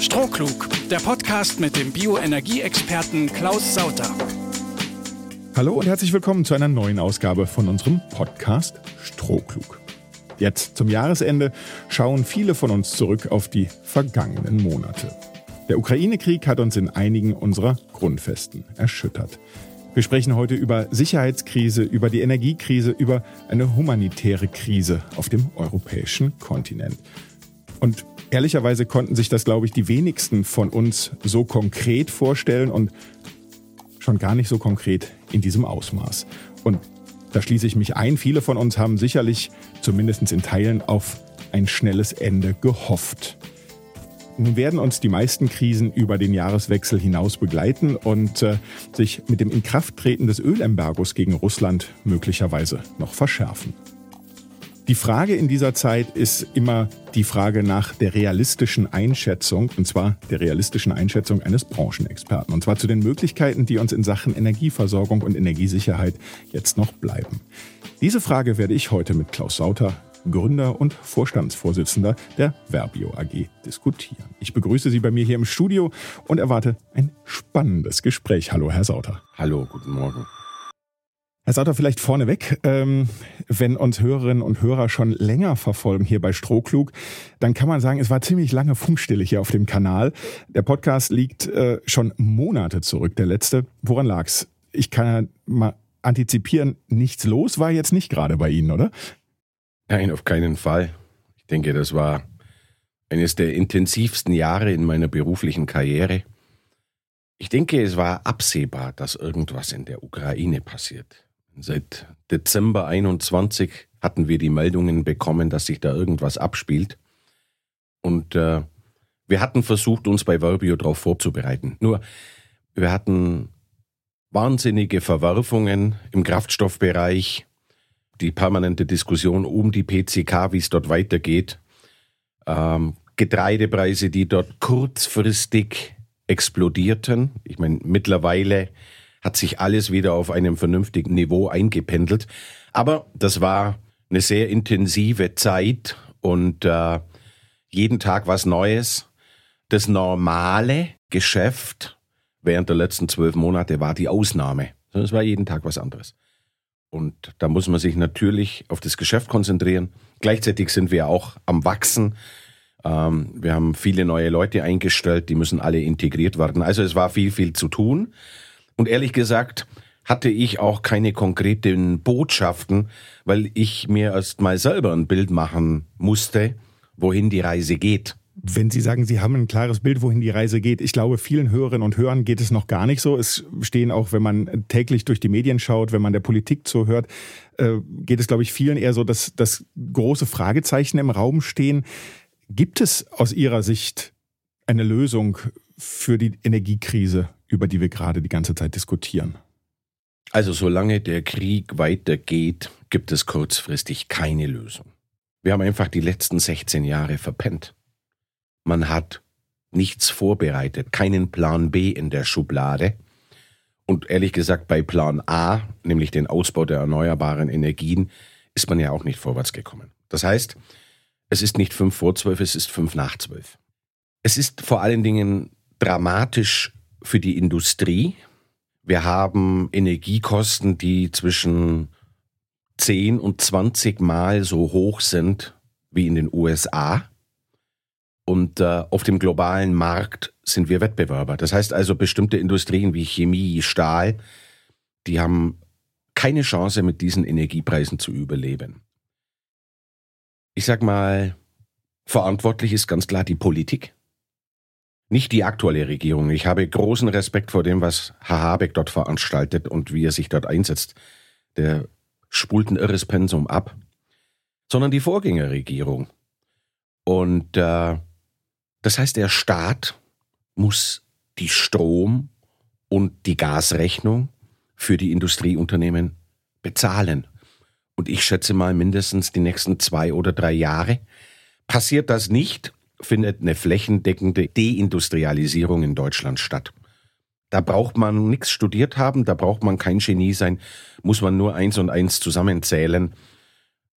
Strohklug, der Podcast mit dem Bioenergieexperten Klaus Sauter. Hallo und herzlich willkommen zu einer neuen Ausgabe von unserem Podcast Strohklug. Jetzt zum Jahresende schauen viele von uns zurück auf die vergangenen Monate. Der Ukraine-Krieg hat uns in einigen unserer Grundfesten erschüttert. Wir sprechen heute über Sicherheitskrise, über die Energiekrise, über eine humanitäre Krise auf dem europäischen Kontinent. Und ehrlicherweise konnten sich das, glaube ich, die wenigsten von uns so konkret vorstellen und schon gar nicht so konkret in diesem Ausmaß. Und da schließe ich mich ein. Viele von uns haben sicherlich, zumindest in Teilen, auf ein schnelles Ende gehofft. Nun werden uns die meisten Krisen über den Jahreswechsel hinaus begleiten und äh, sich mit dem Inkrafttreten des Ölembargos gegen Russland möglicherweise noch verschärfen. Die Frage in dieser Zeit ist immer die Frage nach der realistischen Einschätzung, und zwar der realistischen Einschätzung eines Branchenexperten, und zwar zu den Möglichkeiten, die uns in Sachen Energieversorgung und Energiesicherheit jetzt noch bleiben. Diese Frage werde ich heute mit Klaus Sauter, Gründer und Vorstandsvorsitzender der Verbio AG, diskutieren. Ich begrüße Sie bei mir hier im Studio und erwarte ein spannendes Gespräch. Hallo, Herr Sauter. Hallo, guten Morgen. Herr Sauter, vielleicht vorneweg, ähm, wenn uns Hörerinnen und Hörer schon länger verfolgen hier bei Strohklug, dann kann man sagen, es war ziemlich lange Funkstille hier auf dem Kanal. Der Podcast liegt äh, schon Monate zurück, der letzte. Woran lag's? Ich kann ja mal antizipieren, nichts los war jetzt nicht gerade bei Ihnen, oder? Nein, auf keinen Fall. Ich denke, das war eines der intensivsten Jahre in meiner beruflichen Karriere. Ich denke, es war absehbar, dass irgendwas in der Ukraine passiert. Seit Dezember 21 hatten wir die Meldungen bekommen, dass sich da irgendwas abspielt. Und äh, wir hatten versucht, uns bei Verbio darauf vorzubereiten. Nur, wir hatten wahnsinnige Verwerfungen im Kraftstoffbereich, die permanente Diskussion um die PCK, wie es dort weitergeht, ähm, Getreidepreise, die dort kurzfristig explodierten. Ich meine, mittlerweile hat sich alles wieder auf einem vernünftigen Niveau eingependelt. Aber das war eine sehr intensive Zeit und äh, jeden Tag was Neues. Das normale Geschäft während der letzten zwölf Monate war die Ausnahme. Es war jeden Tag was anderes. Und da muss man sich natürlich auf das Geschäft konzentrieren. Gleichzeitig sind wir auch am Wachsen. Ähm, wir haben viele neue Leute eingestellt, die müssen alle integriert werden. Also es war viel, viel zu tun. Und ehrlich gesagt hatte ich auch keine konkreten Botschaften, weil ich mir erst mal selber ein Bild machen musste, wohin die Reise geht. Wenn Sie sagen, Sie haben ein klares Bild, wohin die Reise geht, ich glaube, vielen Hörerinnen und Hörern geht es noch gar nicht so. Es stehen auch, wenn man täglich durch die Medien schaut, wenn man der Politik zuhört, äh, geht es, glaube ich, vielen eher so, dass, dass große Fragezeichen im Raum stehen. Gibt es aus Ihrer Sicht eine Lösung für die Energiekrise, über die wir gerade die ganze Zeit diskutieren? Also solange der Krieg weitergeht, gibt es kurzfristig keine Lösung. Wir haben einfach die letzten 16 Jahre verpennt. Man hat nichts vorbereitet, keinen Plan B in der Schublade. Und ehrlich gesagt, bei Plan A, nämlich den Ausbau der erneuerbaren Energien, ist man ja auch nicht vorwärts gekommen. Das heißt, es ist nicht fünf vor zwölf, es ist fünf nach zwölf. Es ist vor allen Dingen dramatisch für die Industrie. Wir haben Energiekosten, die zwischen 10 und 20 Mal so hoch sind wie in den USA. Und äh, auf dem globalen Markt sind wir Wettbewerber. Das heißt also, bestimmte Industrien wie Chemie, Stahl, die haben keine Chance, mit diesen Energiepreisen zu überleben. Ich sag mal, verantwortlich ist ganz klar die Politik. Nicht die aktuelle Regierung. Ich habe großen Respekt vor dem, was Herr Habeck dort veranstaltet und wie er sich dort einsetzt. Der spult ein irres Pensum ab. Sondern die Vorgängerregierung. Und äh, das heißt, der Staat muss die Strom- und die Gasrechnung für die Industrieunternehmen bezahlen. Und ich schätze mal mindestens die nächsten zwei oder drei Jahre. Passiert das nicht, findet eine flächendeckende Deindustrialisierung in Deutschland statt. Da braucht man nichts studiert haben, da braucht man kein Genie sein, muss man nur eins und eins zusammenzählen.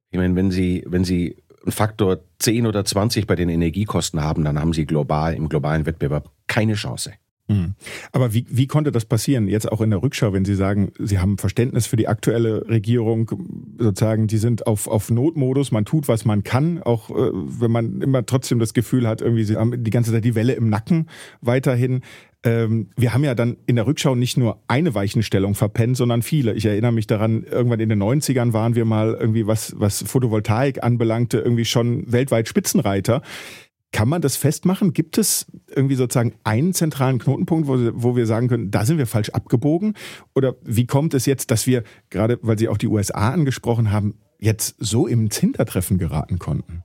Ich meine, wenn Sie, wenn Sie einen Faktor 10 oder 20 bei den Energiekosten haben, dann haben sie global im globalen Wettbewerb keine Chance. Mhm. Aber wie, wie konnte das passieren? Jetzt auch in der Rückschau, wenn Sie sagen, Sie haben Verständnis für die aktuelle Regierung, sozusagen, die sind auf, auf Notmodus, man tut, was man kann, auch äh, wenn man immer trotzdem das Gefühl hat, irgendwie, Sie haben die ganze Zeit die Welle im Nacken weiterhin. Ähm, wir haben ja dann in der Rückschau nicht nur eine Weichenstellung verpennt, sondern viele. Ich erinnere mich daran, irgendwann in den 90ern waren wir mal irgendwie, was, was Photovoltaik anbelangte, irgendwie schon weltweit Spitzenreiter. Kann man das festmachen? Gibt es irgendwie sozusagen einen zentralen Knotenpunkt, wo, wo wir sagen können, da sind wir falsch abgebogen? Oder wie kommt es jetzt, dass wir, gerade weil Sie auch die USA angesprochen haben, jetzt so im Hintertreffen geraten konnten?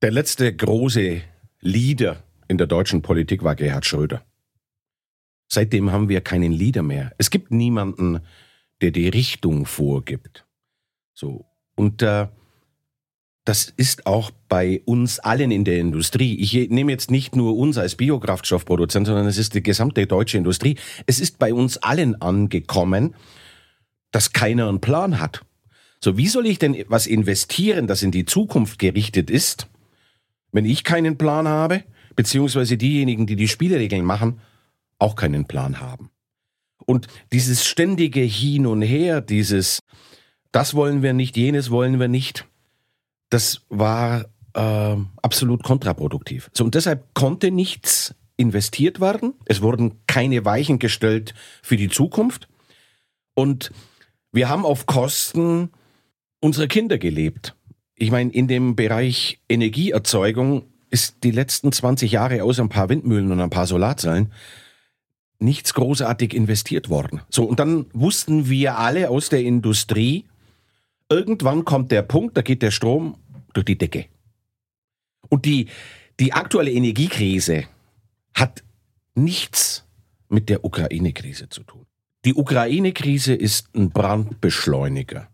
Der letzte große Leader in der deutschen Politik war Gerhard Schröder. Seitdem haben wir keinen Leader mehr. Es gibt niemanden, der die Richtung vorgibt. So. Und äh, das ist auch bei uns allen in der Industrie. Ich nehme jetzt nicht nur uns als Biokraftstoffproduzent, sondern es ist die gesamte deutsche Industrie. Es ist bei uns allen angekommen, dass keiner einen Plan hat. So, wie soll ich denn was investieren, das in die Zukunft gerichtet ist, wenn ich keinen Plan habe, beziehungsweise diejenigen, die die Spielregeln machen, auch keinen Plan haben? Und dieses ständige Hin und Her, dieses, das wollen wir nicht, jenes wollen wir nicht, das war äh, absolut kontraproduktiv. So, und deshalb konnte nichts investiert werden. Es wurden keine Weichen gestellt für die Zukunft. Und wir haben auf Kosten unserer Kinder gelebt. Ich meine, in dem Bereich Energieerzeugung ist die letzten 20 Jahre außer ein paar Windmühlen und ein paar Solarzellen nichts großartig investiert worden. So, und dann wussten wir alle aus der Industrie, irgendwann kommt der Punkt, da geht der Strom durch die Decke. Und die, die aktuelle Energiekrise hat nichts mit der Ukraine-Krise zu tun. Die Ukraine-Krise ist ein Brandbeschleuniger.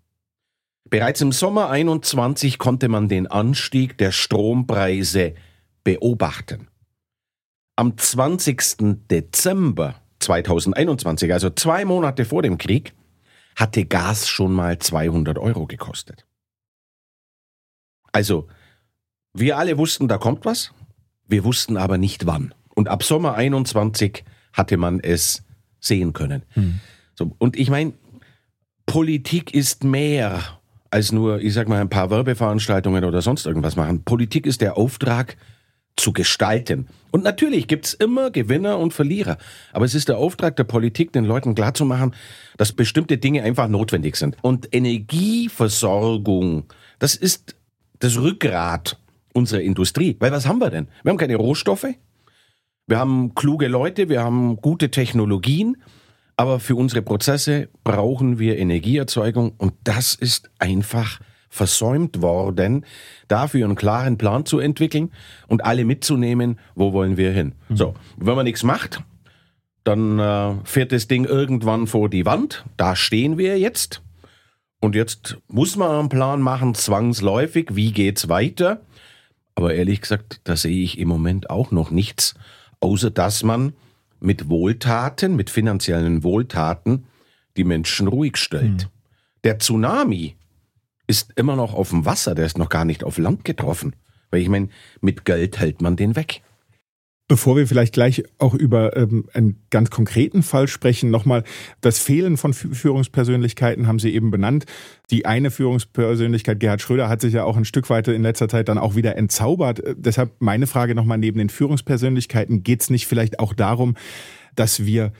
Bereits im Sommer 21 konnte man den Anstieg der Strompreise beobachten. Am 20. Dezember 2021, also zwei Monate vor dem Krieg, hatte Gas schon mal 200 Euro gekostet. Also, wir alle wussten, da kommt was, wir wussten aber nicht wann. Und ab Sommer 21 hatte man es sehen können. Hm. So, und ich meine, Politik ist mehr als nur, ich sag mal, ein paar Werbeveranstaltungen oder sonst irgendwas machen. Politik ist der Auftrag, zu gestalten. Und natürlich gibt's immer Gewinner und Verlierer. Aber es ist der Auftrag der Politik, den Leuten klarzumachen, dass bestimmte Dinge einfach notwendig sind. Und Energieversorgung, das ist das Rückgrat unserer Industrie. Weil was haben wir denn? Wir haben keine Rohstoffe, wir haben kluge Leute, wir haben gute Technologien, aber für unsere Prozesse brauchen wir Energieerzeugung und das ist einfach versäumt worden, dafür einen klaren Plan zu entwickeln und alle mitzunehmen, wo wollen wir hin. Mhm. So, wenn man nichts macht, dann äh, fährt das Ding irgendwann vor die Wand. Da stehen wir jetzt. Und jetzt muss man einen Plan machen, zwangsläufig, wie geht's weiter? Aber ehrlich gesagt, da sehe ich im Moment auch noch nichts, außer dass man mit Wohltaten, mit finanziellen Wohltaten die Menschen ruhig stellt. Mhm. Der Tsunami ist immer noch auf dem Wasser, der ist noch gar nicht auf Land getroffen. Weil ich meine, mit Geld hält man den weg. Bevor wir vielleicht gleich auch über ähm, einen ganz konkreten Fall sprechen, nochmal das Fehlen von Führungspersönlichkeiten haben Sie eben benannt. Die eine Führungspersönlichkeit, Gerhard Schröder, hat sich ja auch ein Stück weit in letzter Zeit dann auch wieder entzaubert. Äh, deshalb meine Frage nochmal neben den Führungspersönlichkeiten, geht es nicht vielleicht auch darum, dass wir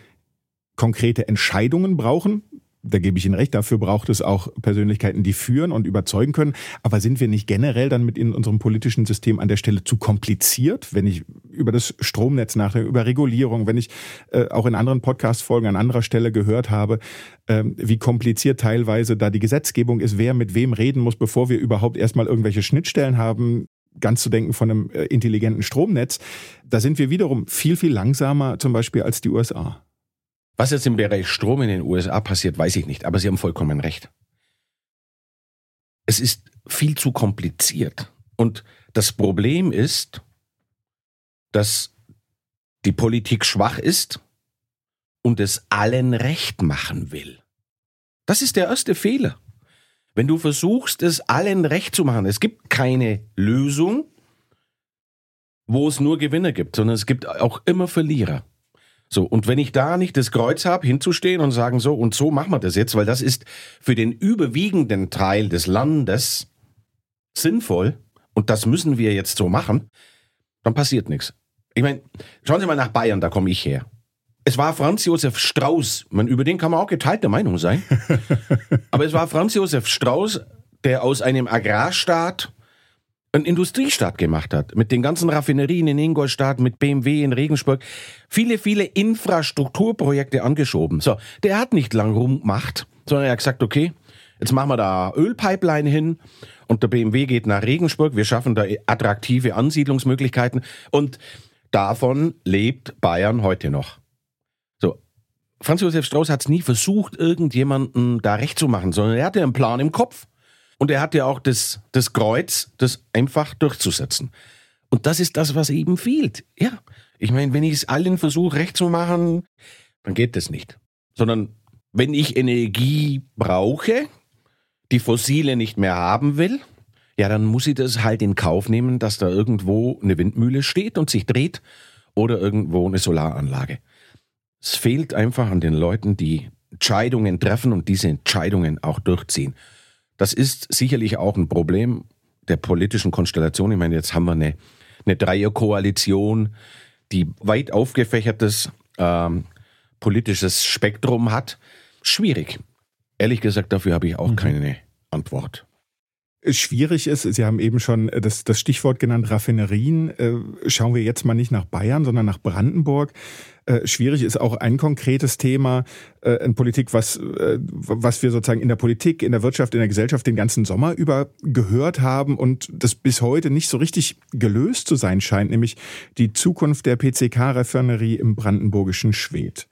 konkrete Entscheidungen brauchen, da gebe ich Ihnen recht, dafür braucht es auch Persönlichkeiten, die führen und überzeugen können. Aber sind wir nicht generell dann mit in unserem politischen System an der Stelle zu kompliziert, wenn ich über das Stromnetz nachdenke, über Regulierung, wenn ich äh, auch in anderen Podcast-Folgen an anderer Stelle gehört habe, äh, wie kompliziert teilweise da die Gesetzgebung ist, wer mit wem reden muss, bevor wir überhaupt erstmal irgendwelche Schnittstellen haben, ganz zu denken von einem äh, intelligenten Stromnetz, da sind wir wiederum viel, viel langsamer zum Beispiel als die USA. Was jetzt im Bereich Strom in den USA passiert, weiß ich nicht, aber Sie haben vollkommen recht. Es ist viel zu kompliziert. Und das Problem ist, dass die Politik schwach ist und es allen recht machen will. Das ist der erste Fehler. Wenn du versuchst, es allen recht zu machen, es gibt keine Lösung, wo es nur Gewinner gibt, sondern es gibt auch immer Verlierer. So, und wenn ich da nicht das Kreuz habe, hinzustehen und sagen, so und so machen wir das jetzt, weil das ist für den überwiegenden Teil des Landes sinnvoll und das müssen wir jetzt so machen, dann passiert nichts. Ich meine, schauen Sie mal nach Bayern, da komme ich her. Es war Franz Josef Strauß, man, über den kann man auch geteilter Meinung sein, aber es war Franz Josef Strauß, der aus einem Agrarstaat einen Industriestaat gemacht hat, mit den ganzen Raffinerien in Ingolstadt, mit BMW in Regensburg, viele, viele Infrastrukturprojekte angeschoben. So, der hat nicht lang rumgemacht, sondern er hat gesagt, okay, jetzt machen wir da Ölpipeline hin und der BMW geht nach Regensburg, wir schaffen da attraktive Ansiedlungsmöglichkeiten und davon lebt Bayern heute noch. So, Franz Josef Strauß hat es nie versucht, irgendjemanden da recht zu machen, sondern er hatte einen Plan im Kopf und er hat ja auch das, das Kreuz, das einfach durchzusetzen. Und das ist das, was eben fehlt. Ja, ich meine, wenn ich es allen versuche, recht zu machen, dann geht das nicht. Sondern wenn ich Energie brauche, die fossile nicht mehr haben will, ja, dann muss ich das halt in Kauf nehmen, dass da irgendwo eine Windmühle steht und sich dreht oder irgendwo eine Solaranlage. Es fehlt einfach an den Leuten, die Entscheidungen treffen und diese Entscheidungen auch durchziehen. Das ist sicherlich auch ein Problem der politischen Konstellation. Ich meine, jetzt haben wir eine, eine Dreierkoalition, die weit aufgefächertes ähm, politisches Spektrum hat. Schwierig. Ehrlich gesagt, dafür habe ich auch mhm. keine Antwort schwierig ist. Sie haben eben schon das, das Stichwort genannt, Raffinerien. Äh, schauen wir jetzt mal nicht nach Bayern, sondern nach Brandenburg. Äh, schwierig ist auch ein konkretes Thema äh, in Politik, was, was wir sozusagen in der Politik, in der Wirtschaft, in der Gesellschaft den ganzen Sommer über gehört haben und das bis heute nicht so richtig gelöst zu sein scheint, nämlich die Zukunft der PCK-Raffinerie im brandenburgischen Schwedt.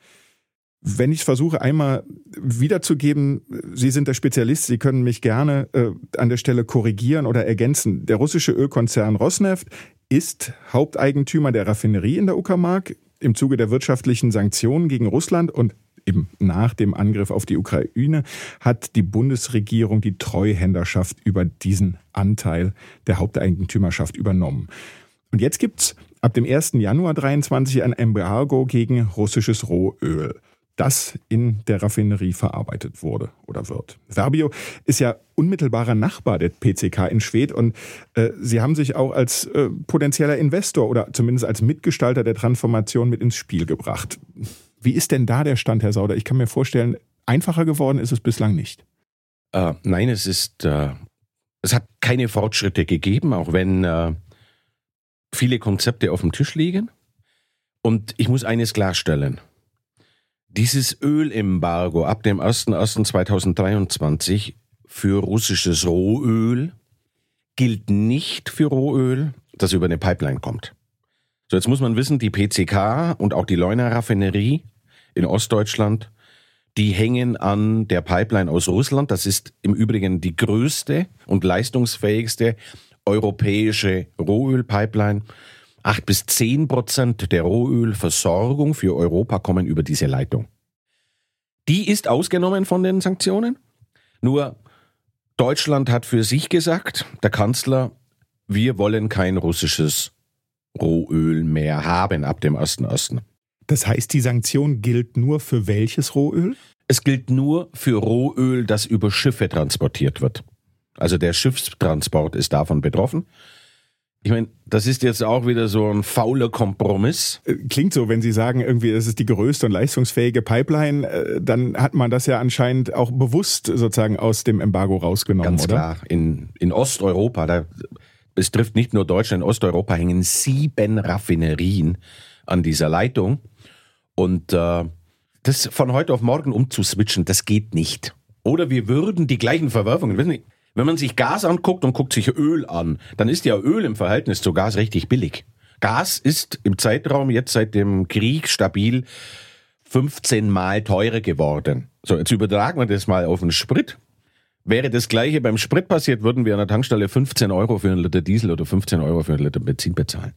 Wenn ich versuche einmal wiederzugeben, Sie sind der Spezialist, Sie können mich gerne äh, an der Stelle korrigieren oder ergänzen. Der russische Ölkonzern Rosneft ist Haupteigentümer der Raffinerie in der Uckermark im Zuge der wirtschaftlichen Sanktionen gegen Russland und eben nach dem Angriff auf die Ukraine hat die Bundesregierung die Treuhänderschaft über diesen Anteil der Haupteigentümerschaft übernommen. Und jetzt gibt's ab dem 1. Januar 23 ein Embargo gegen russisches Rohöl das in der Raffinerie verarbeitet wurde oder wird. Verbio ist ja unmittelbarer Nachbar der PCK in Schwedt und äh, Sie haben sich auch als äh, potenzieller Investor oder zumindest als Mitgestalter der Transformation mit ins Spiel gebracht. Wie ist denn da der Stand, Herr Sauder? Ich kann mir vorstellen, einfacher geworden ist es bislang nicht. Äh, nein, es ist, äh, es hat keine Fortschritte gegeben, auch wenn äh, viele Konzepte auf dem Tisch liegen. Und ich muss eines klarstellen. Dieses Ölembargo ab dem 01.01.2023 für russisches Rohöl gilt nicht für Rohöl, das über eine Pipeline kommt. So, jetzt muss man wissen, die PCK und auch die Leuna Raffinerie in Ostdeutschland, die hängen an der Pipeline aus Russland. Das ist im Übrigen die größte und leistungsfähigste europäische Rohölpipeline. Acht bis zehn Prozent der Rohölversorgung für Europa kommen über diese Leitung. Die ist ausgenommen von den Sanktionen. Nur Deutschland hat für sich gesagt, der Kanzler, wir wollen kein russisches Rohöl mehr haben ab dem 1.1. Das heißt, die Sanktion gilt nur für welches Rohöl? Es gilt nur für Rohöl, das über Schiffe transportiert wird. Also der Schiffstransport ist davon betroffen. Ich meine, das ist jetzt auch wieder so ein fauler Kompromiss. Äh, klingt so, wenn Sie sagen, irgendwie, es ist die größte und leistungsfähige Pipeline, äh, dann hat man das ja anscheinend auch bewusst sozusagen aus dem Embargo rausgenommen, Ganz oder? klar. In, in Osteuropa, da, es trifft nicht nur Deutschland, in Osteuropa hängen sieben Raffinerien an dieser Leitung. Und äh, das von heute auf morgen umzuswitchen, das geht nicht. Oder wir würden die gleichen Verwerfungen, wissen Sie, wenn man sich Gas anguckt und guckt sich Öl an, dann ist ja Öl im Verhältnis zu Gas richtig billig. Gas ist im Zeitraum jetzt seit dem Krieg stabil 15 mal teurer geworden. So, jetzt übertragen wir das mal auf den Sprit. Wäre das gleiche beim Sprit passiert, würden wir an der Tankstelle 15 Euro für einen Liter Diesel oder 15 Euro für einen Liter Benzin bezahlen.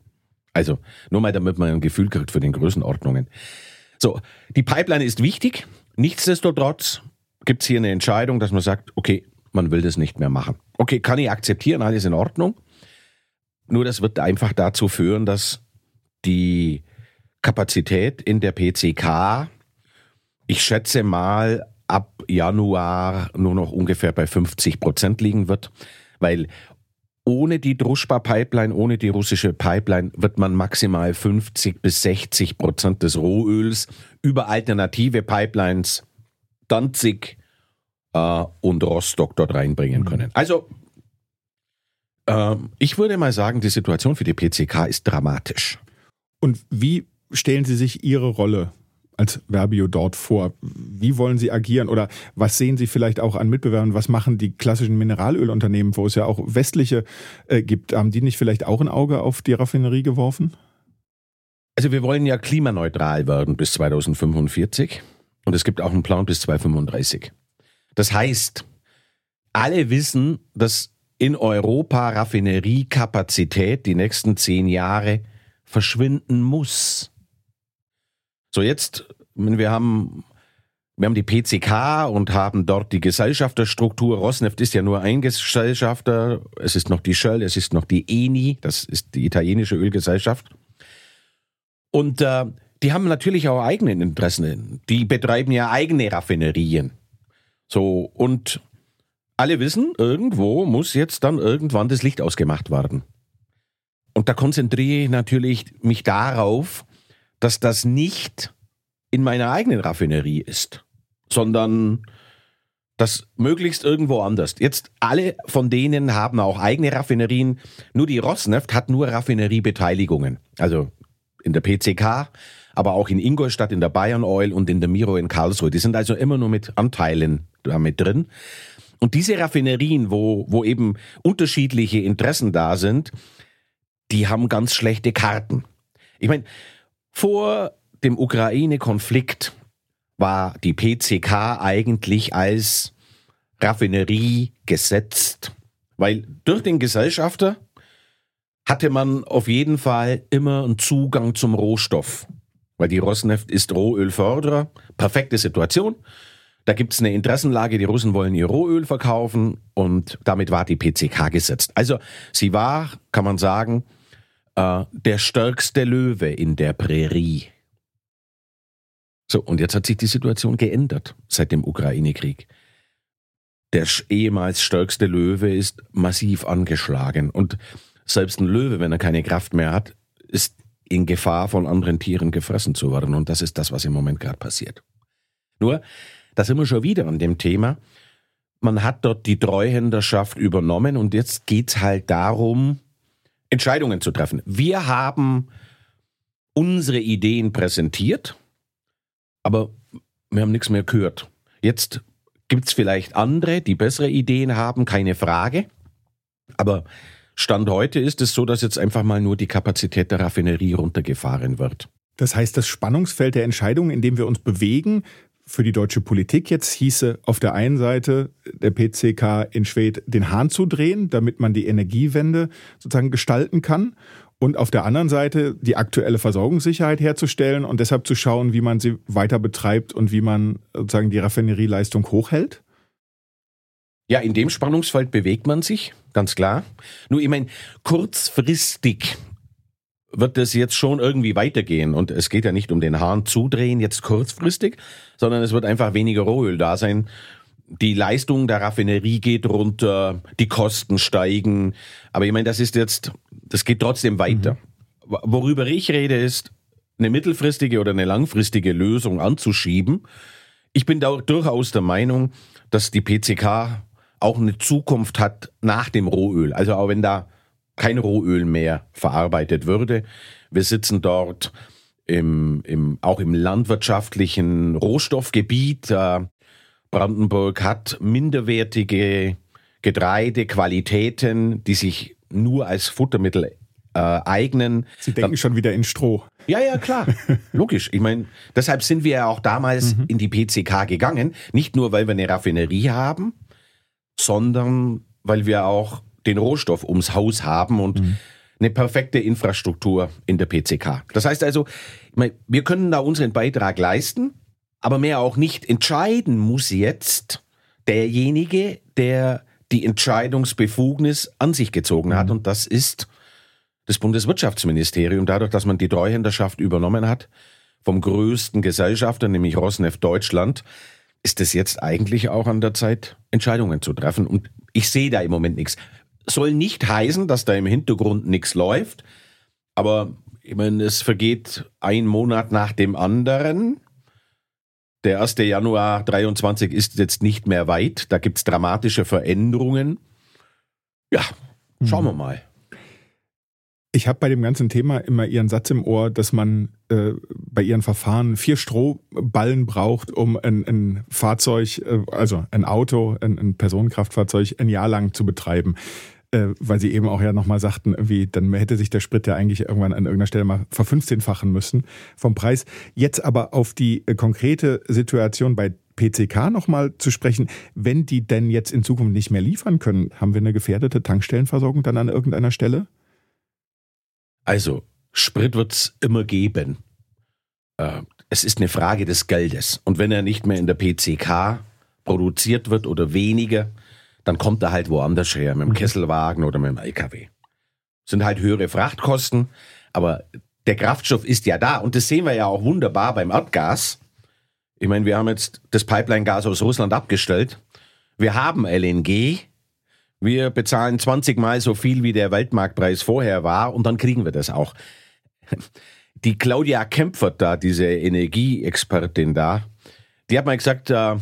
Also, nur mal damit man ein Gefühl kriegt für den Größenordnungen. So, die Pipeline ist wichtig. Nichtsdestotrotz gibt es hier eine Entscheidung, dass man sagt, okay, man will das nicht mehr machen. Okay, kann ich akzeptieren, alles in Ordnung. Nur das wird einfach dazu führen, dass die Kapazität in der PCK, ich schätze mal, ab Januar nur noch ungefähr bei 50 Prozent liegen wird, weil ohne die Druschba-Pipeline, ohne die russische Pipeline wird man maximal 50 bis 60 Prozent des Rohöls über alternative Pipelines Danzig äh, und Rostock dort reinbringen mhm. können. Also äh, ich würde mal sagen, die Situation für die PCK ist dramatisch. Und wie stellen Sie sich Ihre Rolle als Verbio dort vor? Wie wollen Sie agieren oder was sehen Sie vielleicht auch an Mitbewerbern? Was machen die klassischen Mineralölunternehmen, wo es ja auch westliche äh, gibt? Haben die nicht vielleicht auch ein Auge auf die Raffinerie geworfen? Also wir wollen ja klimaneutral werden bis 2045 und es gibt auch einen Plan bis 2035. Das heißt, alle wissen, dass in Europa Raffineriekapazität die nächsten zehn Jahre verschwinden muss. So jetzt, wir haben, wir haben die PCK und haben dort die Gesellschafterstruktur. Rosneft ist ja nur ein Gesellschafter. Es ist noch die Shell, es ist noch die Eni, das ist die italienische Ölgesellschaft. Und äh, die haben natürlich auch eigene Interessen. Die betreiben ja eigene Raffinerien. So, und alle wissen, irgendwo muss jetzt dann irgendwann das Licht ausgemacht werden. Und da konzentriere ich natürlich mich darauf, dass das nicht in meiner eigenen Raffinerie ist, sondern das möglichst irgendwo anders. Jetzt alle von denen haben auch eigene Raffinerien. Nur die Rosneft hat nur Raffineriebeteiligungen. Also in der PCK, aber auch in Ingolstadt, in der Bayern Oil und in der Miro in Karlsruhe. Die sind also immer nur mit Anteilen damit drin. Und diese Raffinerien, wo, wo eben unterschiedliche Interessen da sind, die haben ganz schlechte Karten. Ich meine, vor dem Ukraine-Konflikt war die PCK eigentlich als Raffinerie gesetzt, weil durch den Gesellschafter hatte man auf jeden Fall immer einen Zugang zum Rohstoff, weil die Rosneft ist Rohölförderer, perfekte Situation. Da gibt es eine Interessenlage, die Russen wollen ihr Rohöl verkaufen und damit war die PCK gesetzt. Also sie war, kann man sagen, äh, der stärkste Löwe in der Prärie. So, und jetzt hat sich die Situation geändert seit dem Ukraine-Krieg. Der ehemals stärkste Löwe ist massiv angeschlagen und selbst ein Löwe, wenn er keine Kraft mehr hat, ist in Gefahr, von anderen Tieren gefressen zu werden. Und das ist das, was im Moment gerade passiert. Nur, da sind wir schon wieder an dem Thema. Man hat dort die Treuhänderschaft übernommen und jetzt geht's halt darum, Entscheidungen zu treffen. Wir haben unsere Ideen präsentiert, aber wir haben nichts mehr gehört. Jetzt gibt es vielleicht andere, die bessere Ideen haben, keine Frage. Aber Stand heute ist es so, dass jetzt einfach mal nur die Kapazität der Raffinerie runtergefahren wird. Das heißt, das Spannungsfeld der Entscheidungen, in dem wir uns bewegen, für die deutsche Politik jetzt hieße auf der einen Seite der PCK in Schwedt den Hahn zu drehen, damit man die Energiewende sozusagen gestalten kann und auf der anderen Seite die aktuelle Versorgungssicherheit herzustellen und deshalb zu schauen, wie man sie weiter betreibt und wie man sozusagen die Raffinerieleistung hochhält? Ja, in dem Spannungsfeld bewegt man sich, ganz klar. Nur, ich meine, kurzfristig wird es jetzt schon irgendwie weitergehen. Und es geht ja nicht um den Hahn zudrehen, jetzt kurzfristig, sondern es wird einfach weniger Rohöl da sein. Die Leistung der Raffinerie geht runter, die Kosten steigen. Aber ich meine, das ist jetzt, das geht trotzdem weiter. Mhm. Worüber ich rede, ist, eine mittelfristige oder eine langfristige Lösung anzuschieben. Ich bin da durchaus der Meinung, dass die PCK auch eine Zukunft hat nach dem Rohöl. Also auch wenn da kein Rohöl mehr verarbeitet würde. Wir sitzen dort im, im, auch im landwirtschaftlichen Rohstoffgebiet. Äh, Brandenburg hat minderwertige Getreidequalitäten, die sich nur als Futtermittel äh, eignen. Sie denken da, schon wieder in Stroh. Ja, ja, klar. Logisch. Ich meine, deshalb sind wir ja auch damals mhm. in die PCK gegangen. Nicht nur, weil wir eine Raffinerie haben, sondern weil wir auch den Rohstoff ums Haus haben und mhm. eine perfekte Infrastruktur in der PCK. Das heißt also, wir können da unseren Beitrag leisten, aber mehr auch nicht. Entscheiden muss jetzt derjenige, der die Entscheidungsbefugnis an sich gezogen hat. Mhm. Und das ist das Bundeswirtschaftsministerium, dadurch, dass man die Treuhänderschaft übernommen hat vom größten Gesellschafter, nämlich Rosneft Deutschland, ist es jetzt eigentlich auch an der Zeit, Entscheidungen zu treffen. Und ich sehe da im Moment nichts. Soll nicht heißen, dass da im Hintergrund nichts läuft, aber ich meine, es vergeht ein Monat nach dem anderen. Der 1. Januar 23 ist jetzt nicht mehr weit. Da gibt es dramatische Veränderungen. Ja, schauen wir mhm. mal. Ich habe bei dem ganzen Thema immer Ihren Satz im Ohr, dass man äh, bei Ihren Verfahren vier Strohballen braucht, um ein, ein Fahrzeug, äh, also ein Auto, ein, ein, Personenkraftfahrzeug ein Jahr lang zu betreiben. Äh, weil Sie eben auch ja nochmal sagten, wie, dann hätte sich der Sprit ja eigentlich irgendwann an irgendeiner Stelle mal verfünfzehnfachen müssen vom Preis. Jetzt aber auf die äh, konkrete Situation bei PCK nochmal zu sprechen. Wenn die denn jetzt in Zukunft nicht mehr liefern können, haben wir eine gefährdete Tankstellenversorgung dann an irgendeiner Stelle? Also, Sprit wird es immer geben. Äh, es ist eine Frage des Geldes. Und wenn er nicht mehr in der PCK produziert wird oder weniger, dann kommt er halt woanders her, mit dem mhm. Kesselwagen oder mit dem LKW. Sind halt höhere Frachtkosten, aber der Kraftstoff ist ja da und das sehen wir ja auch wunderbar beim Erdgas. Ich meine, wir haben jetzt das Pipeline-Gas aus Russland abgestellt. Wir haben LNG, wir bezahlen 20 Mal so viel, wie der Weltmarktpreis vorher war und dann kriegen wir das auch. Die Claudia Kempfert da, diese Energieexpertin da, die hat mal gesagt, äh,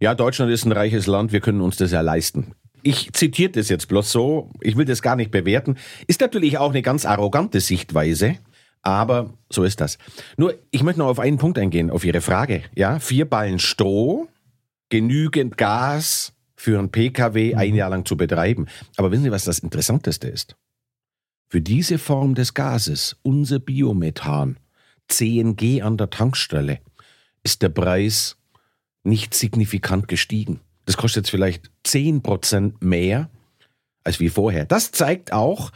ja, Deutschland ist ein reiches Land, wir können uns das ja leisten. Ich zitiere das jetzt bloß so, ich will das gar nicht bewerten. Ist natürlich auch eine ganz arrogante Sichtweise, aber so ist das. Nur, ich möchte noch auf einen Punkt eingehen, auf Ihre Frage. Ja, vier Ballen Stroh, genügend Gas, für einen Pkw ein mhm. Jahr lang zu betreiben. Aber wissen Sie, was das Interessanteste ist? Für diese Form des Gases, unser Biomethan, CNG an der Tankstelle, ist der Preis nicht signifikant gestiegen. Das kostet jetzt vielleicht 10% mehr als wie vorher. Das zeigt auch,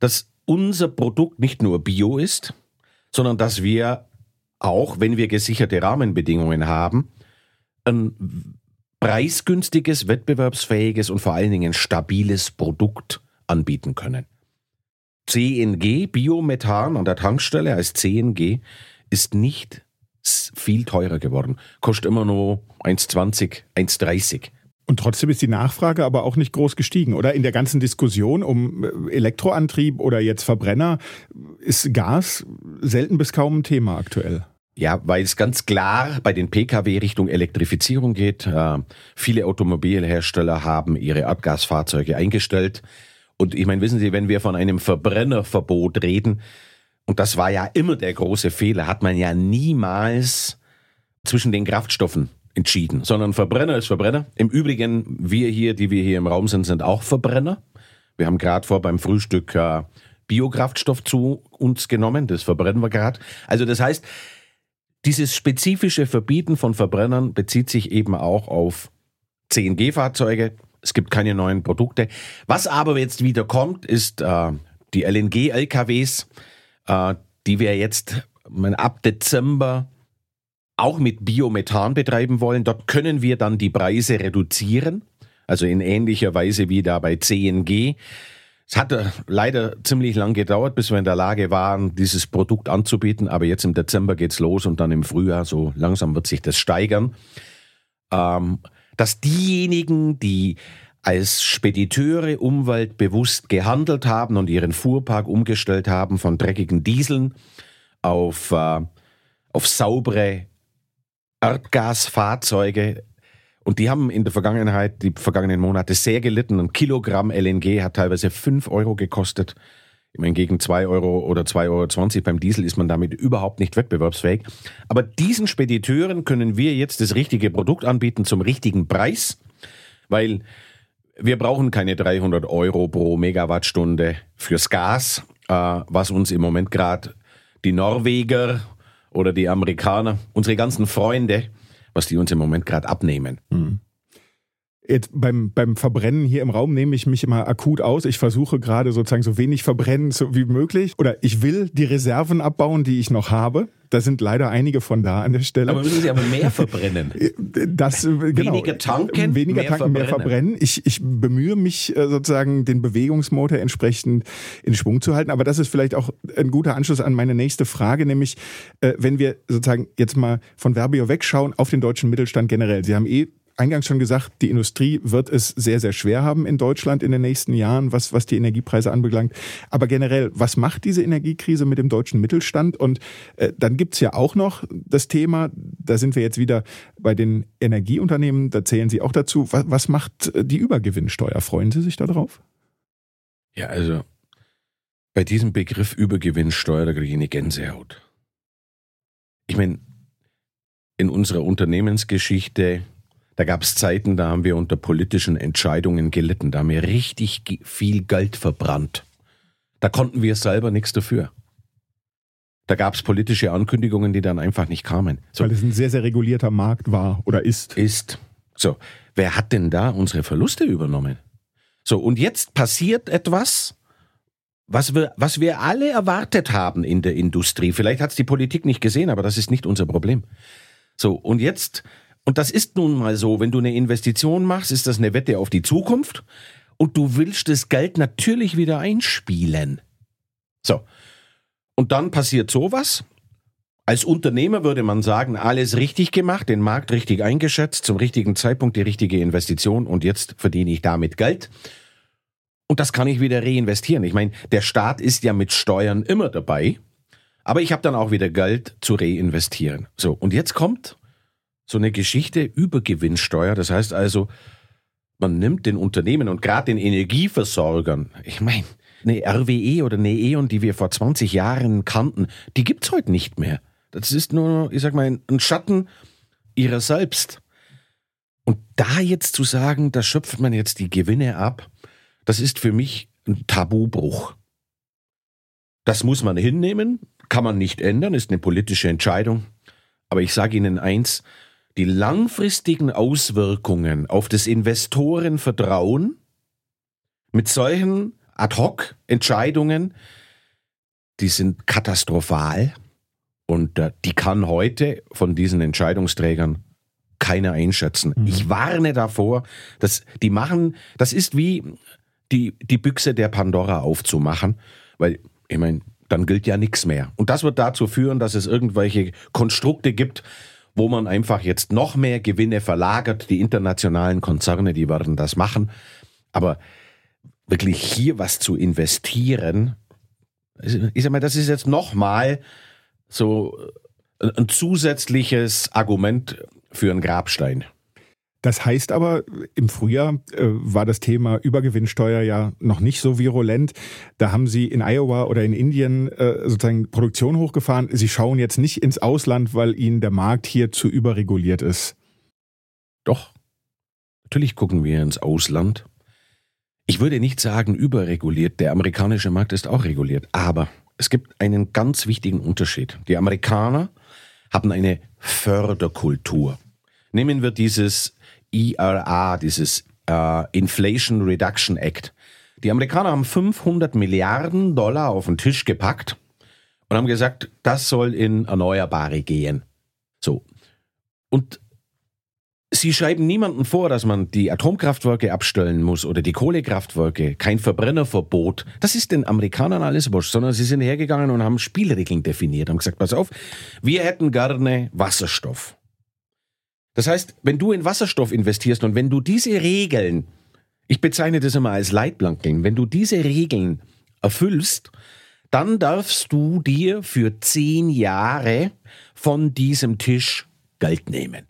dass unser Produkt nicht nur Bio ist, sondern dass wir auch, wenn wir gesicherte Rahmenbedingungen haben, ein preisgünstiges, wettbewerbsfähiges und vor allen Dingen stabiles Produkt anbieten können. CNG, Biomethan an der Tankstelle als CNG, ist nicht viel teurer geworden. Kostet immer nur 1,20, 1,30. Und trotzdem ist die Nachfrage aber auch nicht groß gestiegen, oder? In der ganzen Diskussion um äh, Elektroantrieb oder jetzt Verbrenner ist Gas selten bis kaum ein Thema aktuell. Ja, weil es ganz klar bei den Pkw Richtung Elektrifizierung geht. Äh, viele Automobilhersteller haben ihre Abgasfahrzeuge eingestellt. Und ich meine, wissen Sie, wenn wir von einem Verbrennerverbot reden, und das war ja immer der große Fehler, hat man ja niemals zwischen den Kraftstoffen entschieden, sondern Verbrenner ist Verbrenner. Im Übrigen, wir hier, die wir hier im Raum sind, sind auch Verbrenner. Wir haben gerade vor beim Frühstück äh, Biokraftstoff zu uns genommen, das verbrennen wir gerade. Also das heißt, dieses spezifische Verbieten von Verbrennern bezieht sich eben auch auf CNG-Fahrzeuge. Es gibt keine neuen Produkte. Was aber jetzt wieder kommt, ist äh, die LNG-LKWs, die wir jetzt ab Dezember auch mit Biomethan betreiben wollen. Dort können wir dann die Preise reduzieren, also in ähnlicher Weise wie da bei CNG. Es hat äh, leider ziemlich lang gedauert, bis wir in der Lage waren, dieses Produkt anzubieten. Aber jetzt im Dezember geht's los und dann im Frühjahr, so langsam wird sich das steigern. Ähm, dass diejenigen, die als Spediteure umweltbewusst gehandelt haben und ihren Fuhrpark umgestellt haben von dreckigen Dieseln auf, äh, auf saubere Erdgasfahrzeuge, und die haben in der Vergangenheit, die vergangenen Monate sehr gelitten. Ein Kilogramm LNG hat teilweise 5 Euro gekostet. Meine, gegen 2 Euro oder 2,20 Euro beim Diesel ist man damit überhaupt nicht wettbewerbsfähig. Aber diesen Spediteuren können wir jetzt das richtige Produkt anbieten zum richtigen Preis, weil wir brauchen keine 300 Euro pro Megawattstunde fürs Gas, äh, was uns im Moment gerade die Norweger oder die Amerikaner, unsere ganzen Freunde was die uns im Moment gerade abnehmen. Mhm. Jetzt beim, beim Verbrennen hier im Raum nehme ich mich immer akut aus. Ich versuche gerade sozusagen so wenig verbrennen wie möglich. Oder ich will die Reserven abbauen, die ich noch habe. Da sind leider einige von da an der Stelle. Aber müssen Sie aber mehr verbrennen. Das, genau, weniger tanken, weniger mehr tanken, verbrennen. mehr verbrennen. Ich, ich bemühe mich äh, sozusagen, den Bewegungsmotor entsprechend in Schwung zu halten. Aber das ist vielleicht auch ein guter Anschluss an meine nächste Frage, nämlich äh, wenn wir sozusagen jetzt mal von Verbio wegschauen auf den deutschen Mittelstand generell. Sie haben eh eingangs schon gesagt, die Industrie wird es sehr, sehr schwer haben in Deutschland in den nächsten Jahren, was, was die Energiepreise anbelangt. Aber generell, was macht diese Energiekrise mit dem deutschen Mittelstand? Und äh, dann gibt's ja auch noch das Thema, da sind wir jetzt wieder bei den Energieunternehmen, da zählen Sie auch dazu, was, was macht die Übergewinnsteuer? Freuen Sie sich darauf? Ja, also bei diesem Begriff Übergewinnsteuer, da kriege ich eine Gänsehaut. Ich meine, in unserer Unternehmensgeschichte da gab es Zeiten, da haben wir unter politischen Entscheidungen gelitten. Da haben wir richtig viel Geld verbrannt. Da konnten wir selber nichts dafür. Da gab es politische Ankündigungen, die dann einfach nicht kamen. So. Weil es ein sehr, sehr regulierter Markt war oder ist. Ist. So, wer hat denn da unsere Verluste übernommen? So, und jetzt passiert etwas, was wir, was wir alle erwartet haben in der Industrie. Vielleicht hat es die Politik nicht gesehen, aber das ist nicht unser Problem. So, und jetzt und das ist nun mal so, wenn du eine Investition machst, ist das eine Wette auf die Zukunft und du willst das Geld natürlich wieder einspielen. So. Und dann passiert sowas. Als Unternehmer würde man sagen, alles richtig gemacht, den Markt richtig eingeschätzt, zum richtigen Zeitpunkt die richtige Investition und jetzt verdiene ich damit Geld. Und das kann ich wieder reinvestieren. Ich meine, der Staat ist ja mit Steuern immer dabei, aber ich habe dann auch wieder Geld zu reinvestieren. So, und jetzt kommt so eine Geschichte über Gewinnsteuer. Das heißt also, man nimmt den Unternehmen und gerade den Energieversorgern, ich meine, eine RWE oder eine E.ON, die wir vor 20 Jahren kannten, die gibt's heute nicht mehr. Das ist nur, ich sag mal, ein Schatten ihrer selbst. Und da jetzt zu sagen, da schöpft man jetzt die Gewinne ab, das ist für mich ein Tabubruch. Das muss man hinnehmen, kann man nicht ändern, ist eine politische Entscheidung. Aber ich sage Ihnen eins, die langfristigen Auswirkungen auf das Investorenvertrauen mit solchen Ad-hoc-Entscheidungen, die sind katastrophal und äh, die kann heute von diesen Entscheidungsträgern keiner einschätzen. Mhm. Ich warne davor, dass die machen, das ist wie die, die Büchse der Pandora aufzumachen, weil, ich meine, dann gilt ja nichts mehr. Und das wird dazu führen, dass es irgendwelche Konstrukte gibt, wo man einfach jetzt noch mehr Gewinne verlagert. Die internationalen Konzerne, die werden das machen. Aber wirklich hier was zu investieren, ich sag mal, das ist jetzt nochmal so ein zusätzliches Argument für einen Grabstein. Das heißt aber, im Frühjahr äh, war das Thema Übergewinnsteuer ja noch nicht so virulent. Da haben Sie in Iowa oder in Indien äh, sozusagen Produktion hochgefahren. Sie schauen jetzt nicht ins Ausland, weil Ihnen der Markt hier zu überreguliert ist. Doch. Natürlich gucken wir ins Ausland. Ich würde nicht sagen überreguliert. Der amerikanische Markt ist auch reguliert. Aber es gibt einen ganz wichtigen Unterschied. Die Amerikaner haben eine Förderkultur. Nehmen wir dieses IRA, dieses äh, Inflation Reduction Act. Die Amerikaner haben 500 Milliarden Dollar auf den Tisch gepackt und haben gesagt, das soll in Erneuerbare gehen. So. Und Sie schreiben niemandem vor, dass man die Atomkraftwerke abstellen muss oder die Kohlekraftwerke, kein Verbrennerverbot. Das ist den Amerikanern alles wurscht, sondern sie sind hergegangen und haben Spielregeln definiert, haben gesagt, pass auf, wir hätten gerne Wasserstoff. Das heißt, wenn du in Wasserstoff investierst und wenn du diese Regeln, ich bezeichne das immer als Leitplanken, wenn du diese Regeln erfüllst, dann darfst du dir für zehn Jahre von diesem Tisch Geld nehmen.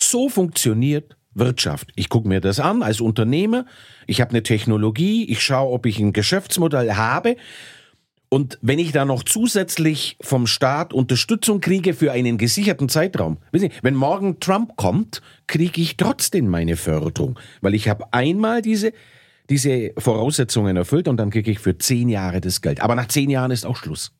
So funktioniert Wirtschaft. Ich gucke mir das an als Unternehmer, ich habe eine Technologie, ich schaue, ob ich ein Geschäftsmodell habe und wenn ich da noch zusätzlich vom Staat Unterstützung kriege für einen gesicherten Zeitraum, wissen Sie, wenn morgen Trump kommt, kriege ich trotzdem meine Förderung, weil ich habe einmal diese diese Voraussetzungen erfüllt und dann kriege ich für zehn Jahre das Geld. Aber nach zehn Jahren ist auch Schluss.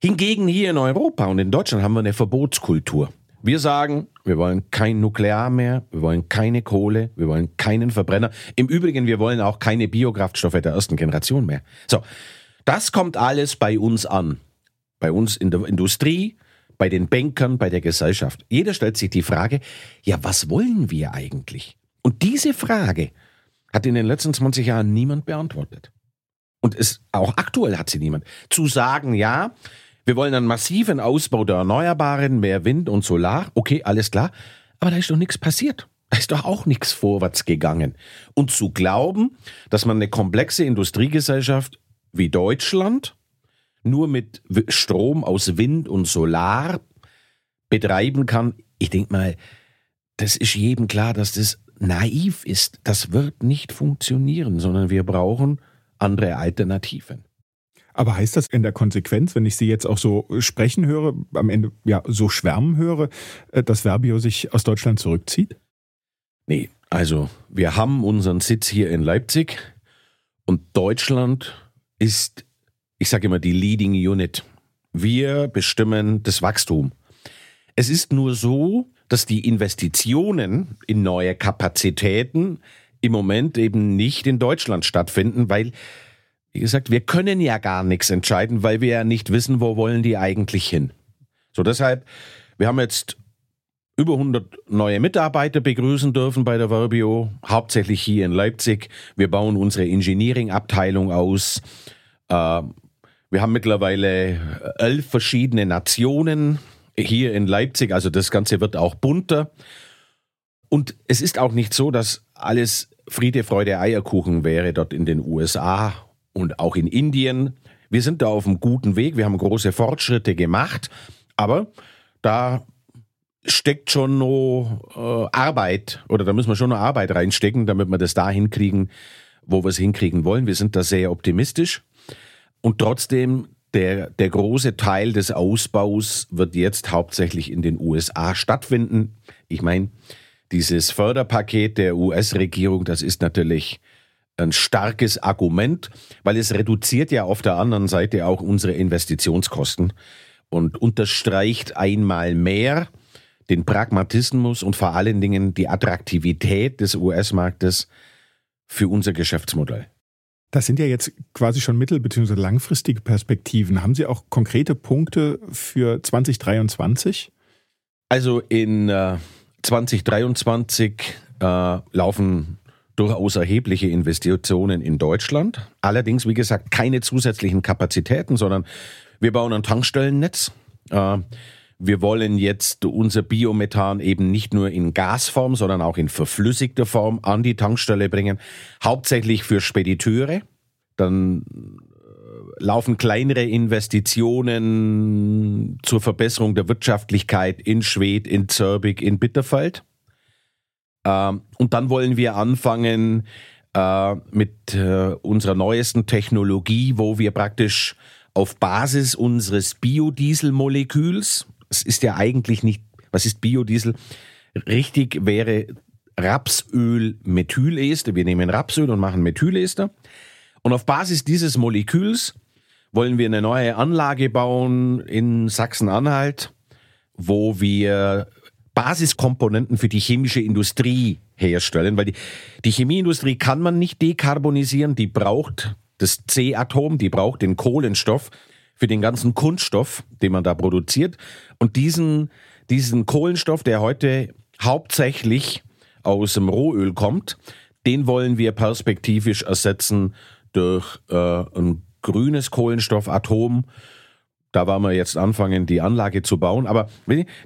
Hingegen hier in Europa und in Deutschland haben wir eine Verbotskultur. Wir sagen, wir wollen kein Nuklear mehr, wir wollen keine Kohle, wir wollen keinen Verbrenner. Im Übrigen, wir wollen auch keine Biokraftstoffe der ersten Generation mehr. So, das kommt alles bei uns an. Bei uns in der Industrie, bei den Bankern, bei der Gesellschaft. Jeder stellt sich die Frage, ja, was wollen wir eigentlich? Und diese Frage hat in den letzten 20 Jahren niemand beantwortet. Und es, auch aktuell hat sie niemand. Zu sagen, ja, wir wollen einen massiven Ausbau der Erneuerbaren, mehr Wind und Solar, okay, alles klar. Aber da ist doch nichts passiert. Da ist doch auch nichts vorwärts gegangen. Und zu glauben, dass man eine komplexe Industriegesellschaft wie Deutschland nur mit Strom aus Wind und Solar betreiben kann, ich denke mal, das ist jedem klar, dass das naiv ist. Das wird nicht funktionieren, sondern wir brauchen andere Alternativen. Aber heißt das in der Konsequenz, wenn ich Sie jetzt auch so sprechen höre, am Ende ja so schwärmen höre, äh, dass Verbio sich aus Deutschland zurückzieht? Nee, also wir haben unseren Sitz hier in Leipzig und Deutschland ist ich sage immer, die Leading Unit. Wir bestimmen das Wachstum. Es ist nur so, dass die Investitionen in neue Kapazitäten im Moment eben nicht in Deutschland stattfinden, weil, wie gesagt, wir können ja gar nichts entscheiden, weil wir ja nicht wissen, wo wollen die eigentlich hin. So deshalb, wir haben jetzt über 100 neue Mitarbeiter begrüßen dürfen bei der Verbio, hauptsächlich hier in Leipzig. Wir bauen unsere Engineering-Abteilung aus. Äh, wir haben mittlerweile elf verschiedene Nationen hier in Leipzig, also das Ganze wird auch bunter. Und es ist auch nicht so, dass alles Friede, Freude, Eierkuchen wäre dort in den USA und auch in Indien. Wir sind da auf einem guten Weg, wir haben große Fortschritte gemacht, aber da steckt schon noch äh, Arbeit oder da müssen wir schon noch Arbeit reinstecken, damit wir das da hinkriegen, wo wir es hinkriegen wollen. Wir sind da sehr optimistisch. Und trotzdem, der, der große Teil des Ausbaus wird jetzt hauptsächlich in den USA stattfinden. Ich meine, dieses Förderpaket der US-Regierung, das ist natürlich ein starkes Argument, weil es reduziert ja auf der anderen Seite auch unsere Investitionskosten und unterstreicht einmal mehr den Pragmatismus und vor allen Dingen die Attraktivität des US-Marktes für unser Geschäftsmodell. Das sind ja jetzt quasi schon mittel- bzw. langfristige Perspektiven. Haben Sie auch konkrete Punkte für 2023? Also in äh, 2023 äh, laufen durchaus erhebliche Investitionen in Deutschland. Allerdings, wie gesagt, keine zusätzlichen Kapazitäten, sondern wir bauen ein Tankstellennetz. Äh, wir wollen jetzt unser Biomethan eben nicht nur in Gasform, sondern auch in verflüssigter Form an die Tankstelle bringen. Hauptsächlich für Spediteure. Dann äh, laufen kleinere Investitionen zur Verbesserung der Wirtschaftlichkeit in Schwedt, in Zörbig, in Bitterfeld. Ähm, und dann wollen wir anfangen äh, mit äh, unserer neuesten Technologie, wo wir praktisch auf Basis unseres Biodieselmoleküls, es ist ja eigentlich nicht, was ist Biodiesel? Richtig wäre Rapsöl-Methylester. Wir nehmen Rapsöl und machen Methylester. Und auf Basis dieses Moleküls wollen wir eine neue Anlage bauen in Sachsen-Anhalt, wo wir Basiskomponenten für die chemische Industrie herstellen, weil die, die Chemieindustrie kann man nicht dekarbonisieren, die braucht das C-Atom, die braucht den Kohlenstoff für den ganzen Kunststoff, den man da produziert. Und diesen, diesen Kohlenstoff, der heute hauptsächlich aus dem Rohöl kommt, den wollen wir perspektivisch ersetzen durch äh, ein grünes Kohlenstoffatom. Da werden wir jetzt anfangen, die Anlage zu bauen. Aber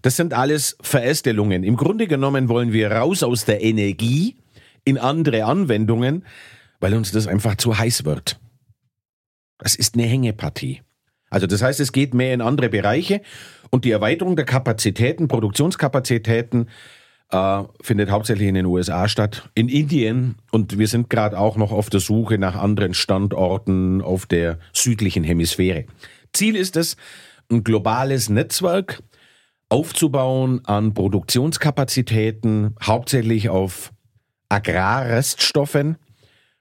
das sind alles Verästelungen. Im Grunde genommen wollen wir raus aus der Energie in andere Anwendungen, weil uns das einfach zu heiß wird. Das ist eine Hängepartie. Also das heißt, es geht mehr in andere Bereiche und die Erweiterung der Kapazitäten, Produktionskapazitäten äh, findet hauptsächlich in den USA statt, in Indien und wir sind gerade auch noch auf der Suche nach anderen Standorten auf der südlichen Hemisphäre. Ziel ist es, ein globales Netzwerk aufzubauen an Produktionskapazitäten, hauptsächlich auf Agrarreststoffen.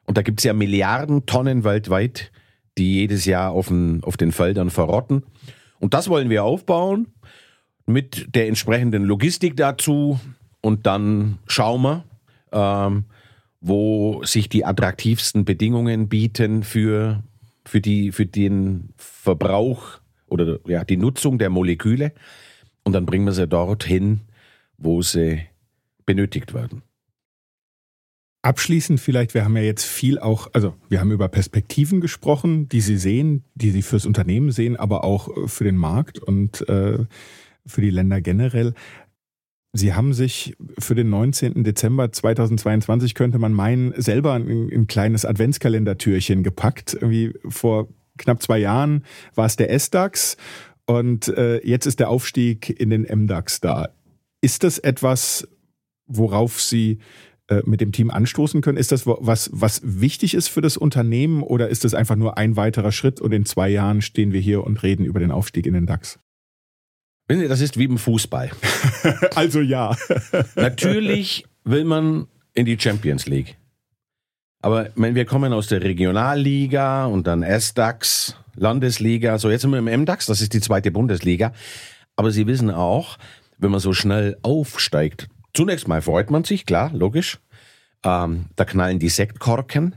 Und da gibt es ja Milliarden Tonnen weltweit, die jedes Jahr auf den, auf den Feldern verrotten. Und das wollen wir aufbauen mit der entsprechenden Logistik dazu und dann schauen wir, ähm, wo sich die attraktivsten Bedingungen bieten für, für, die, für den Verbrauch oder ja, die Nutzung der Moleküle. Und dann bringen wir sie dorthin, wo sie benötigt werden. Abschließend vielleicht, wir haben ja jetzt viel auch, also wir haben über Perspektiven gesprochen, die Sie sehen, die Sie fürs Unternehmen sehen, aber auch äh, für den Markt und äh, für die Länder generell. Sie haben sich für den 19. Dezember 2022, könnte man meinen, selber ein, ein kleines Adventskalendertürchen gepackt. Irgendwie vor knapp zwei Jahren war es der S-DAX und äh, jetzt ist der Aufstieg in den M-DAX da. Ist das etwas, worauf Sie mit dem Team anstoßen können? Ist das was, was wichtig ist für das Unternehmen oder ist das einfach nur ein weiterer Schritt und in zwei Jahren stehen wir hier und reden über den Aufstieg in den DAX? Das ist wie im Fußball. also ja. Natürlich will man in die Champions League. Aber wenn wir kommen aus der Regionalliga und dann S-DAX, Landesliga, so jetzt sind wir im M-DAX, das ist die zweite Bundesliga. Aber Sie wissen auch, wenn man so schnell aufsteigt, zunächst mal freut man sich, klar, logisch. Ähm, da knallen die Sektkorken.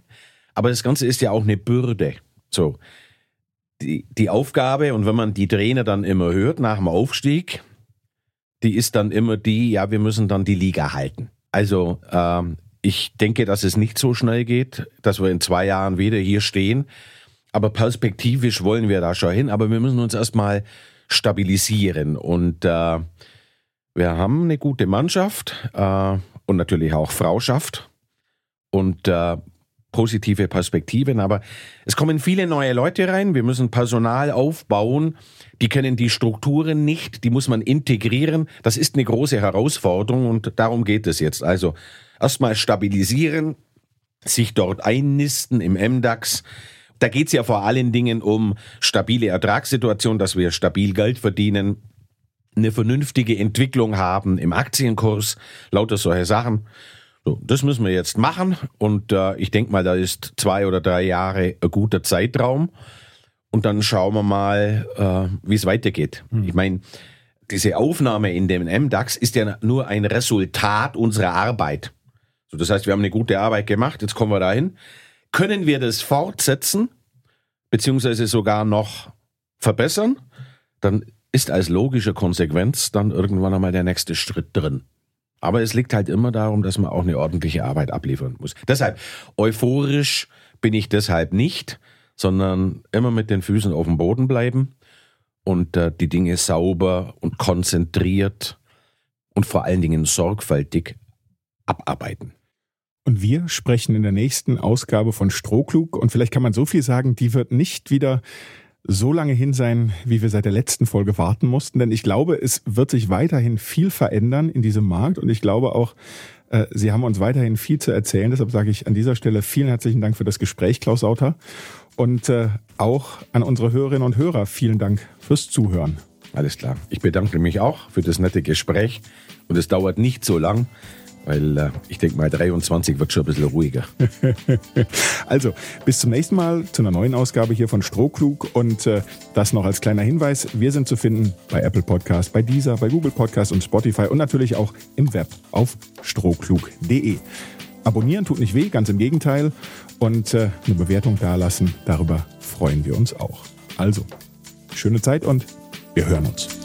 Aber das Ganze ist ja auch eine Bürde. So, die, die Aufgabe, und wenn man die Trainer dann immer hört nach dem Aufstieg, die ist dann immer die, ja, wir müssen dann die Liga halten. Also ähm, ich denke, dass es nicht so schnell geht, dass wir in zwei Jahren wieder hier stehen. Aber perspektivisch wollen wir da schon hin. Aber wir müssen uns erstmal stabilisieren. Und äh, wir haben eine gute Mannschaft äh, und natürlich auch Frauschaft. Und äh, positive Perspektiven, aber es kommen viele neue Leute rein. Wir müssen Personal aufbauen. Die kennen die Strukturen nicht, die muss man integrieren. Das ist eine große Herausforderung und darum geht es jetzt. Also erstmal stabilisieren, sich dort einnisten im MDAX. Da geht es ja vor allen Dingen um stabile Ertragssituation, dass wir stabil Geld verdienen, eine vernünftige Entwicklung haben im Aktienkurs, lauter solche Sachen. So, das müssen wir jetzt machen und äh, ich denke mal, da ist zwei oder drei Jahre ein guter Zeitraum und dann schauen wir mal, äh, wie es weitergeht. Mhm. Ich meine, diese Aufnahme in dem MDAX ist ja nur ein Resultat unserer Arbeit. So, das heißt, wir haben eine gute Arbeit gemacht, jetzt kommen wir dahin. Können wir das fortsetzen, beziehungsweise sogar noch verbessern, dann ist als logische Konsequenz dann irgendwann einmal der nächste Schritt drin. Aber es liegt halt immer darum, dass man auch eine ordentliche Arbeit abliefern muss. Deshalb, euphorisch bin ich deshalb nicht, sondern immer mit den Füßen auf dem Boden bleiben und äh, die Dinge sauber und konzentriert und vor allen Dingen sorgfältig abarbeiten. Und wir sprechen in der nächsten Ausgabe von Strohklug und vielleicht kann man so viel sagen, die wird nicht wieder so lange hin sein, wie wir seit der letzten Folge warten mussten. Denn ich glaube, es wird sich weiterhin viel verändern in diesem Markt. Und ich glaube auch, äh, Sie haben uns weiterhin viel zu erzählen. Deshalb sage ich an dieser Stelle vielen herzlichen Dank für das Gespräch, Klaus Sauter. Und äh, auch an unsere Hörerinnen und Hörer vielen Dank fürs Zuhören. Alles klar. Ich bedanke mich auch für das nette Gespräch. Und es dauert nicht so lang. Weil äh, ich denke mal, 23 wird schon ein bisschen ruhiger. also, bis zum nächsten Mal zu einer neuen Ausgabe hier von Strohklug. Und äh, das noch als kleiner Hinweis: Wir sind zu finden bei Apple Podcast, bei Deezer, bei Google Podcast und Spotify und natürlich auch im Web auf strohklug.de. Abonnieren tut nicht weh, ganz im Gegenteil. Und äh, eine Bewertung dalassen, darüber freuen wir uns auch. Also, schöne Zeit und wir hören uns.